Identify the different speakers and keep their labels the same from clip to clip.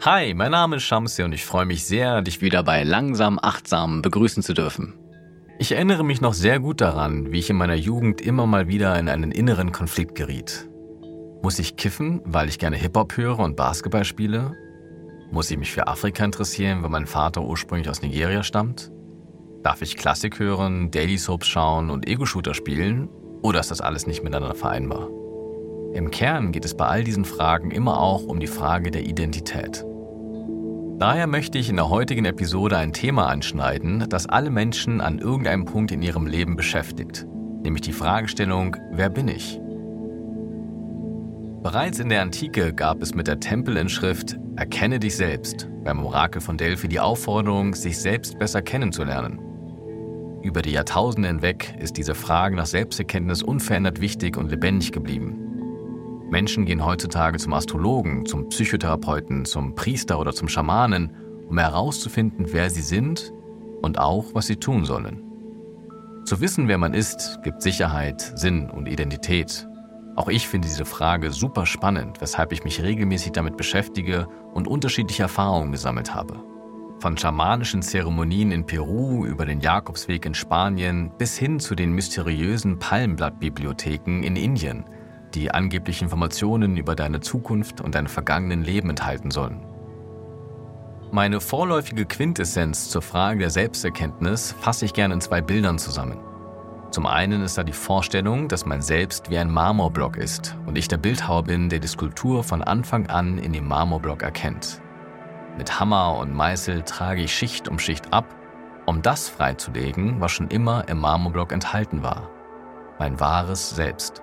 Speaker 1: Hi, mein Name ist Shamsi und ich freue mich sehr, dich wieder bei Langsam Achtsam begrüßen zu dürfen. Ich erinnere mich noch sehr gut daran, wie ich in meiner Jugend immer mal wieder in einen inneren Konflikt geriet. Muss ich kiffen, weil ich gerne Hip-Hop höre und Basketball spiele? Muss ich mich für Afrika interessieren, weil mein Vater ursprünglich aus Nigeria stammt? Darf ich Klassik hören, Daily Soaps schauen und Ego-Shooter spielen? Oder ist das alles nicht miteinander vereinbar? Im Kern geht es bei all diesen Fragen immer auch um die Frage der Identität. Daher möchte ich in der heutigen Episode ein Thema anschneiden, das alle Menschen an irgendeinem Punkt in ihrem Leben beschäftigt, nämlich die Fragestellung, wer bin ich? Bereits in der Antike gab es mit der Tempelinschrift Erkenne dich selbst beim Orakel von Delphi die Aufforderung, sich selbst besser kennenzulernen. Über die Jahrtausende hinweg ist diese Frage nach Selbsterkenntnis unverändert wichtig und lebendig geblieben. Menschen gehen heutzutage zum Astrologen, zum Psychotherapeuten, zum Priester oder zum Schamanen, um herauszufinden, wer sie sind und auch, was sie tun sollen. Zu wissen, wer man ist, gibt Sicherheit, Sinn und Identität. Auch ich finde diese Frage super spannend, weshalb ich mich regelmäßig damit beschäftige und unterschiedliche Erfahrungen gesammelt habe. Von schamanischen Zeremonien in Peru über den Jakobsweg in Spanien bis hin zu den mysteriösen Palmblattbibliotheken in Indien, die angeblich Informationen über deine Zukunft und dein vergangenen Leben enthalten sollen. Meine vorläufige Quintessenz zur Frage der Selbsterkenntnis fasse ich gerne in zwei Bildern zusammen. Zum einen ist da die Vorstellung, dass mein Selbst wie ein Marmorblock ist und ich der Bildhauer bin, der die Skulptur von Anfang an in dem Marmorblock erkennt. Mit Hammer und Meißel trage ich Schicht um Schicht ab, um das freizulegen, was schon immer im Marmorblock enthalten war. Mein wahres Selbst.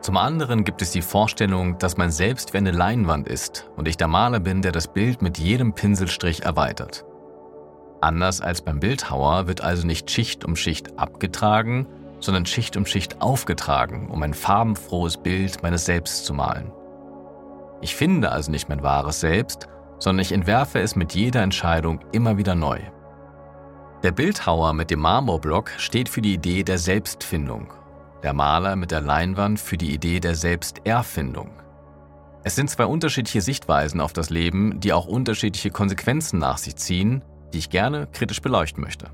Speaker 1: Zum anderen gibt es die Vorstellung, dass mein Selbst wie eine Leinwand ist und ich der Maler bin, der das Bild mit jedem Pinselstrich erweitert. Anders als beim Bildhauer wird also nicht Schicht um Schicht abgetragen, sondern Schicht um Schicht aufgetragen, um ein farbenfrohes Bild meines Selbst zu malen. Ich finde also nicht mein wahres Selbst, sondern ich entwerfe es mit jeder Entscheidung immer wieder neu. Der Bildhauer mit dem Marmorblock steht für die Idee der Selbstfindung, der Maler mit der Leinwand für die Idee der Selbsterfindung. Es sind zwei unterschiedliche Sichtweisen auf das Leben, die auch unterschiedliche Konsequenzen nach sich ziehen, die ich gerne kritisch beleuchten möchte.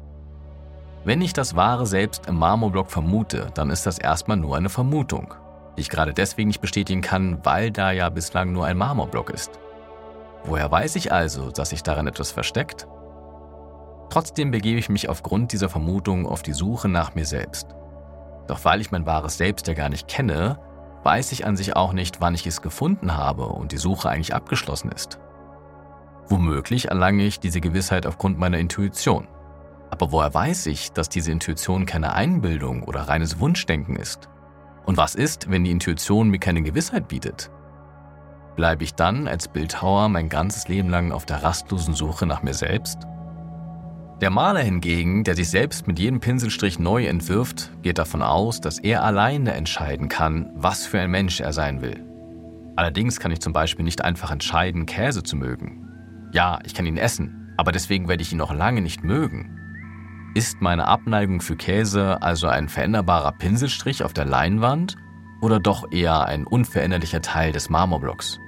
Speaker 1: Wenn ich das wahre Selbst im Marmorblock vermute, dann ist das erstmal nur eine Vermutung die ich gerade deswegen nicht bestätigen kann, weil da ja bislang nur ein Marmorblock ist. Woher weiß ich also, dass sich darin etwas versteckt? Trotzdem begebe ich mich aufgrund dieser Vermutung auf die Suche nach mir selbst. Doch weil ich mein wahres Selbst ja gar nicht kenne, weiß ich an sich auch nicht, wann ich es gefunden habe und die Suche eigentlich abgeschlossen ist. Womöglich erlange ich diese Gewissheit aufgrund meiner Intuition. Aber woher weiß ich, dass diese Intuition keine Einbildung oder reines Wunschdenken ist? Und was ist, wenn die Intuition mir keine Gewissheit bietet? Bleibe ich dann als Bildhauer mein ganzes Leben lang auf der rastlosen Suche nach mir selbst? Der Maler hingegen, der sich selbst mit jedem Pinselstrich neu entwirft, geht davon aus, dass er alleine entscheiden kann, was für ein Mensch er sein will. Allerdings kann ich zum Beispiel nicht einfach entscheiden, Käse zu mögen. Ja, ich kann ihn essen, aber deswegen werde ich ihn noch lange nicht mögen. Ist meine Abneigung für Käse also ein veränderbarer Pinselstrich auf der Leinwand oder doch eher ein unveränderlicher Teil des Marmorblocks?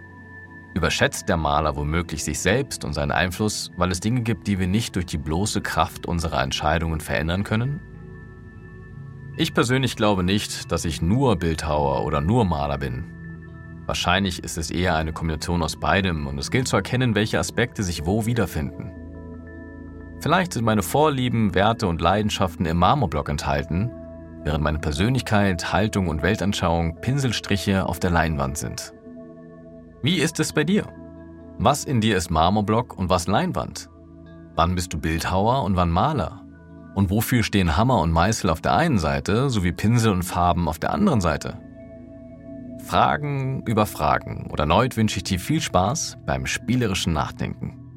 Speaker 1: Überschätzt der Maler womöglich sich selbst und seinen Einfluss, weil es Dinge gibt, die wir nicht durch die bloße Kraft unserer Entscheidungen verändern können? Ich persönlich glaube nicht, dass ich nur Bildhauer oder nur Maler bin. Wahrscheinlich ist es eher eine Kombination aus beidem und es gilt zu erkennen, welche Aspekte sich wo wiederfinden. Vielleicht sind meine Vorlieben, Werte und Leidenschaften im Marmorblock enthalten, während meine Persönlichkeit, Haltung und Weltanschauung Pinselstriche auf der Leinwand sind. Wie ist es bei dir? Was in dir ist Marmorblock und was Leinwand? Wann bist du Bildhauer und wann Maler? Und wofür stehen Hammer und Meißel auf der einen Seite sowie Pinsel und Farben auf der anderen Seite? Fragen über Fragen und erneut wünsche ich dir viel Spaß beim spielerischen Nachdenken.